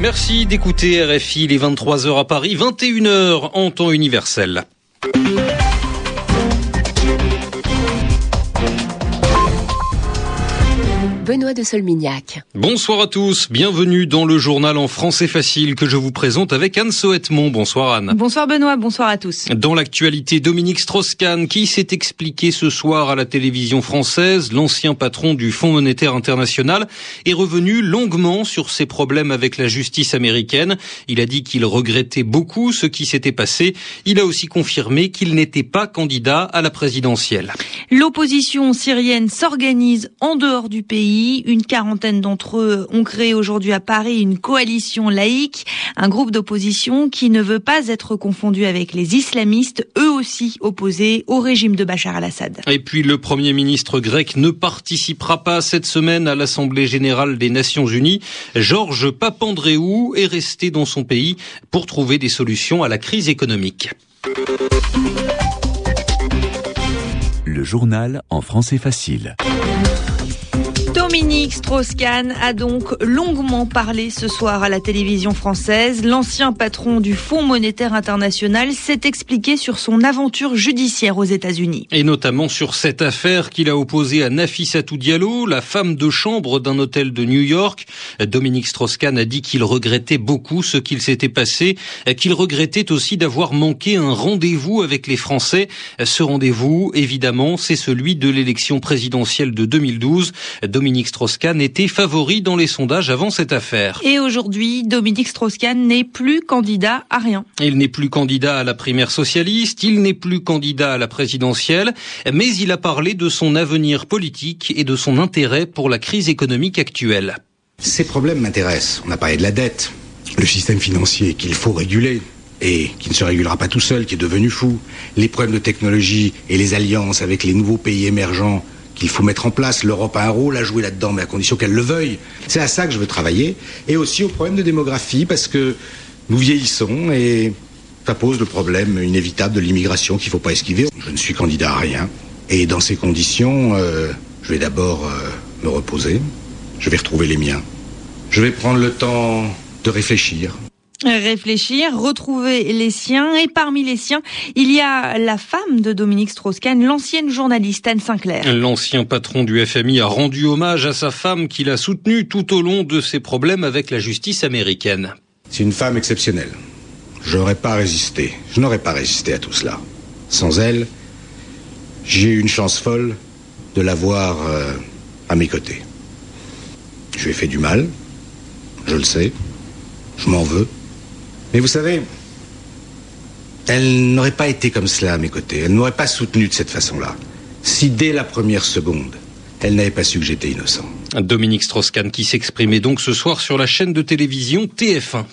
Merci d'écouter RFI les 23h à Paris, 21h en temps universel. Benoît de Solmignac. Bonsoir à tous, bienvenue dans le journal en français facile que je vous présente avec Anne Soetmont. Bonsoir Anne. Bonsoir Benoît, bonsoir à tous. Dans l'actualité, Dominique Strauss-Kahn qui s'est expliqué ce soir à la télévision française, l'ancien patron du Fonds monétaire international, est revenu longuement sur ses problèmes avec la justice américaine. Il a dit qu'il regrettait beaucoup ce qui s'était passé. Il a aussi confirmé qu'il n'était pas candidat à la présidentielle. L'opposition syrienne s'organise en dehors du pays une quarantaine d'entre eux ont créé aujourd'hui à Paris une coalition laïque, un groupe d'opposition qui ne veut pas être confondu avec les islamistes, eux aussi opposés au régime de Bachar al-Assad. Et puis le Premier ministre grec ne participera pas cette semaine à l'Assemblée générale des Nations unies. Georges Papandréou est resté dans son pays pour trouver des solutions à la crise économique. Le journal en français facile. Dominique Strauss-Kahn a donc longuement parlé ce soir à la télévision française. L'ancien patron du Fonds monétaire international s'est expliqué sur son aventure judiciaire aux États-Unis. Et notamment sur cette affaire qu'il a opposée à Nafissatou Diallo, la femme de chambre d'un hôtel de New York. Dominique Strauss-Kahn a dit qu'il regrettait beaucoup ce qu'il s'était passé, qu'il regrettait aussi d'avoir manqué un rendez-vous avec les Français. Ce rendez-vous, évidemment, c'est celui de l'élection présidentielle de 2012. Dominique Strauss-Kahn était favori dans les sondages avant cette affaire. Et aujourd'hui, Dominique Strauss-Kahn n'est plus candidat à rien. Il n'est plus candidat à la primaire socialiste, il n'est plus candidat à la présidentielle, mais il a parlé de son avenir politique et de son intérêt pour la crise économique actuelle. Ces problèmes m'intéressent. On a parlé de la dette, le système financier qu'il faut réguler et qui ne se régulera pas tout seul, qui est devenu fou, les problèmes de technologie et les alliances avec les nouveaux pays émergents qu'il faut mettre en place. L'Europe a un rôle à jouer là-dedans, mais à condition qu'elle le veuille. C'est à ça que je veux travailler. Et aussi au problème de démographie, parce que nous vieillissons et ça pose le problème inévitable de l'immigration qu'il ne faut pas esquiver. Je ne suis candidat à rien. Et dans ces conditions, euh, je vais d'abord euh, me reposer. Je vais retrouver les miens. Je vais prendre le temps de réfléchir réfléchir, retrouver les siens. Et parmi les siens, il y a la femme de Dominique Strauss-Kahn, l'ancienne journaliste Anne Sinclair. L'ancien patron du FMI a rendu hommage à sa femme qu'il a soutenue tout au long de ses problèmes avec la justice américaine. C'est une femme exceptionnelle. Je n'aurais pas résisté. Je n'aurais pas résisté à tout cela. Sans elle, j'ai eu une chance folle de l'avoir euh, à mes côtés. Je lui ai fait du mal, je le sais, je m'en veux. Mais vous savez, elle n'aurait pas été comme cela à mes côtés. Elle n'aurait pas soutenu de cette façon-là. Si dès la première seconde, elle n'avait pas su que j'étais innocent. Dominique Strauss-Kahn qui s'exprimait donc ce soir sur la chaîne de télévision TF1.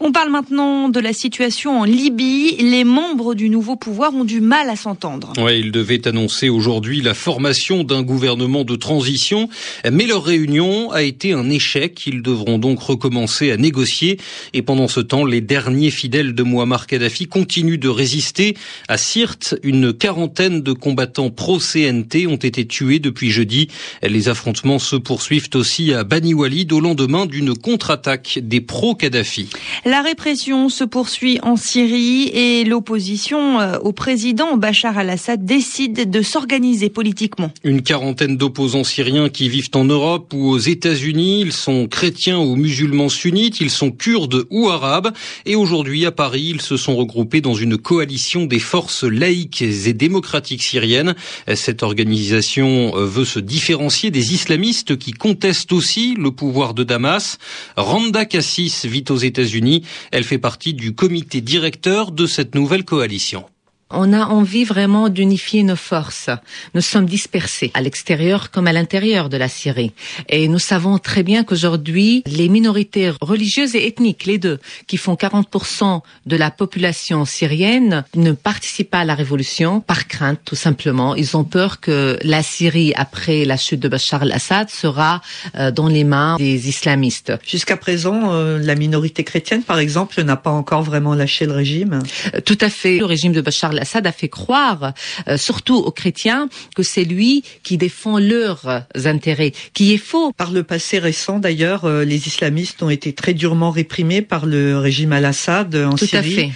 On parle maintenant de la situation en Libye. Les membres du nouveau pouvoir ont du mal à s'entendre. Ouais, ils devaient annoncer aujourd'hui la formation d'un gouvernement de transition, mais leur réunion a été un échec. Ils devront donc recommencer à négocier. Et pendant ce temps, les derniers fidèles de Muammar Kadhafi continuent de résister. À Sirte, une quarantaine de combattants pro-CNT ont été tués depuis jeudi. Les affrontements se poursuivent suivent aussi à Bani Walid au lendemain d'une contre-attaque des pro-Kadhafi. La répression se poursuit en Syrie et l'opposition euh, au président Bachar al-Assad décide de s'organiser politiquement. Une quarantaine d'opposants syriens qui vivent en Europe ou aux États-Unis, ils sont chrétiens ou musulmans sunnites, ils sont kurdes ou arabes et aujourd'hui à Paris, ils se sont regroupés dans une coalition des forces laïques et démocratiques syriennes. Cette organisation euh, veut se différencier des islamistes qui conteste aussi le pouvoir de Damas. Randa Cassis vit aux États-Unis. Elle fait partie du comité directeur de cette nouvelle coalition. On a envie vraiment d'unifier nos forces. Nous sommes dispersés à l'extérieur comme à l'intérieur de la Syrie. Et nous savons très bien qu'aujourd'hui, les minorités religieuses et ethniques, les deux, qui font 40% de la population syrienne, ne participent pas à la révolution par crainte, tout simplement. Ils ont peur que la Syrie, après la chute de Bachar al-Assad, sera euh, dans les mains des islamistes. Jusqu'à présent, euh, la minorité chrétienne, par exemple, n'a pas encore vraiment lâché le régime. Tout à fait. Le régime de Bachar al-Assad a fait croire, euh, surtout aux chrétiens, que c'est lui qui défend leurs intérêts, qui est faux. Par le passé récent, d'ailleurs, euh, les islamistes ont été très durement réprimés par le régime al-Assad en Tout Syrie. à fait.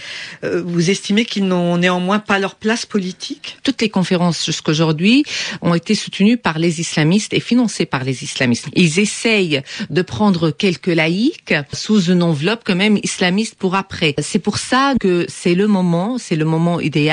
Euh, vous estimez qu'ils n'ont néanmoins pas leur place politique? Toutes les conférences jusqu'aujourd'hui ont été soutenues par les islamistes et financées par les islamistes. Ils essayent de prendre quelques laïcs sous une enveloppe quand même islamiste pour après. C'est pour ça que c'est le moment, c'est le moment idéal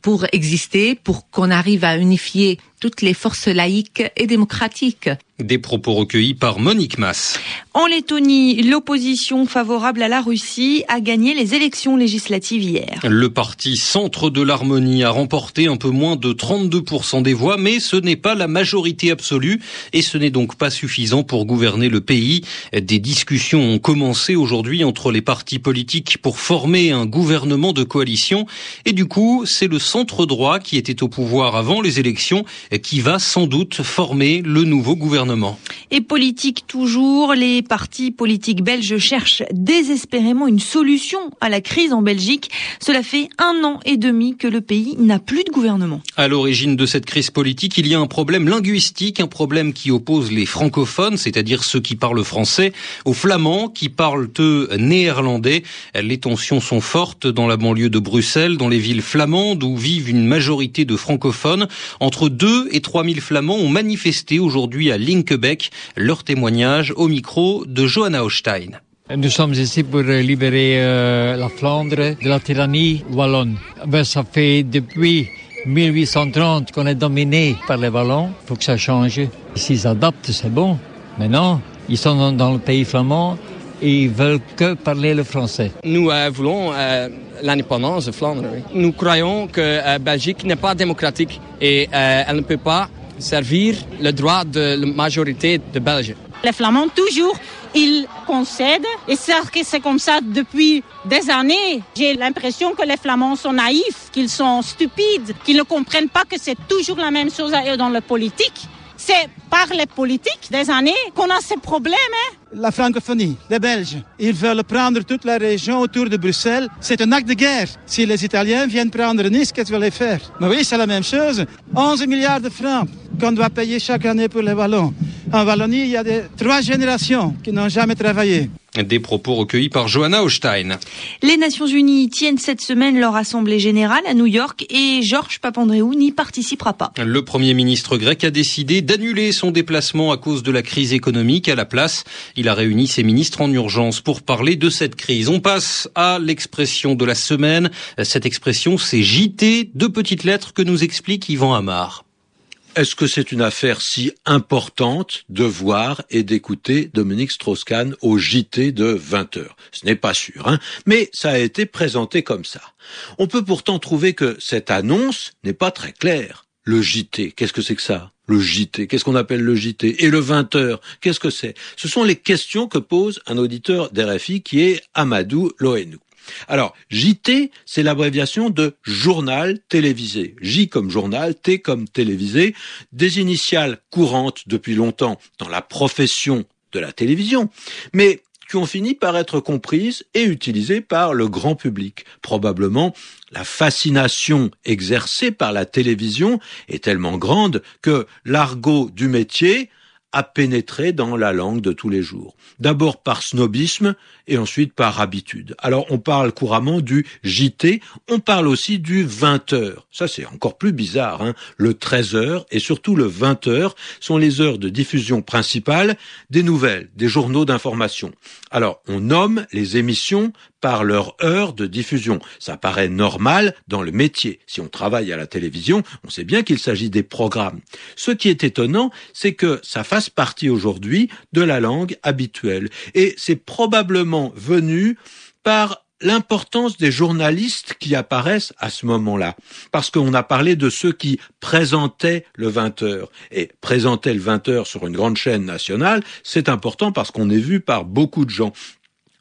pour exister, pour qu'on arrive à unifier toutes les forces laïques et démocratiques. Des propos recueillis par Monique Mass. En Lettonie, l'opposition favorable à la Russie a gagné les élections législatives hier. Le parti Centre de l'Harmonie a remporté un peu moins de 32% des voix, mais ce n'est pas la majorité absolue et ce n'est donc pas suffisant pour gouverner le pays. Des discussions ont commencé aujourd'hui entre les partis politiques pour former un gouvernement de coalition et du coup, c'est le centre droit qui était au pouvoir avant les élections qui va sans doute former le nouveau gouvernement. Et politique toujours, les partis politiques belges cherchent désespérément une solution à la crise en Belgique. Cela fait un an et demi que le pays n'a plus de gouvernement. À l'origine de cette crise politique, il y a un problème linguistique, un problème qui oppose les francophones, c'est-à-dire ceux qui parlent français, aux flamands qui parlent eux néerlandais. Les tensions sont fortes dans la banlieue de Bruxelles, dans les villes flamandes où vivent une majorité de francophones. Entre 2 et 3 000 flamands ont manifesté aujourd'hui à Linkebeck. Leur témoignage au micro de Johanna Hochstein. Nous sommes ici pour libérer euh, la Flandre de la tyrannie wallonne. Ben, ça fait depuis 1830 qu'on est dominé par les Wallons. Il faut que ça change. S'ils s'adaptent, c'est bon. Mais non, ils sont dans, le pays flamand et ils veulent que parler le français. Nous euh, voulons euh, l'indépendance de Flandre. Oui. Nous croyons que euh, Belgique n'est pas démocratique et elle ne peut pas servir le droit de la majorité de Belges. Les Flamands, toujours, ils concèdent. Et c'est que c'est comme ça depuis des années. J'ai l'impression que les Flamands sont naïfs, qu'ils sont stupides, qu'ils ne comprennent pas que c'est toujours la même chose dans la politique. C'est par les politiques des années qu'on a ces problèmes. Hein? La francophonie, les Belges, ils veulent prendre toute la région autour de Bruxelles. C'est un acte de guerre. Si les Italiens viennent prendre Nice, qu'est-ce qu'ils veulent faire? Mais oui, c'est la même chose. 11 milliards de francs qu'on doit payer chaque année pour les Wallons. En Wallonie, il y a des, trois générations qui n'ont jamais travaillé. Des propos recueillis par Johanna Hochstein. Les Nations Unies tiennent cette semaine leur assemblée générale à New York et Georges Papandreou n'y participera pas. Le Premier ministre grec a décidé d'annuler son déplacement à cause de la crise économique. À la place, il a réuni ses ministres en urgence pour parler de cette crise. On passe à l'expression de la semaine. Cette expression, c'est JT, deux petites lettres que nous explique Yvan Amar. Est-ce que c'est une affaire si importante de voir et d'écouter Dominique Strauss-Kahn au JT de 20 heures? Ce n'est pas sûr, hein mais ça a été présenté comme ça. On peut pourtant trouver que cette annonce n'est pas très claire. Le JT, qu'est-ce que c'est que ça? Le JT, qu'est-ce qu'on appelle le JT Et le 20 heures, qu'est-ce que c'est? Ce sont les questions que pose un auditeur d'RFI qui est Amadou Lohenou. Alors, JT, c'est l'abréviation de journal télévisé. J comme journal, T comme télévisé, des initiales courantes depuis longtemps dans la profession de la télévision, mais qui ont fini par être comprises et utilisées par le grand public. Probablement, la fascination exercée par la télévision est tellement grande que l'argot du métier a pénétré dans la langue de tous les jours. D'abord par snobisme et ensuite par habitude. Alors on parle couramment du JT, on parle aussi du 20 heures. Ça c'est encore plus bizarre. Hein le 13 heures et surtout le 20 heures sont les heures de diffusion principales des nouvelles, des journaux d'information. Alors on nomme les émissions par leur heure de diffusion. Ça paraît normal dans le métier. Si on travaille à la télévision, on sait bien qu'il s'agit des programmes. Ce qui est étonnant, c'est que ça fasse partie aujourd'hui de la langue habituelle. Et c'est probablement venu par l'importance des journalistes qui apparaissent à ce moment-là. Parce qu'on a parlé de ceux qui présentaient le 20 heures. Et présenter le 20 heures sur une grande chaîne nationale, c'est important parce qu'on est vu par beaucoup de gens.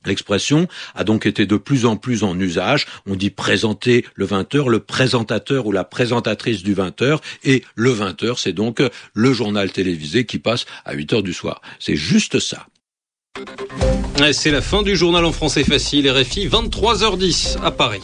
L'expression a donc été de plus en plus en usage. On dit présenter le 20 heures, le présentateur ou la présentatrice du 20 heures, et le 20 heures, c'est donc le journal télévisé qui passe à 8 heures du soir. C'est juste ça. C'est la fin du journal en français facile, RFI, 23h10 à Paris.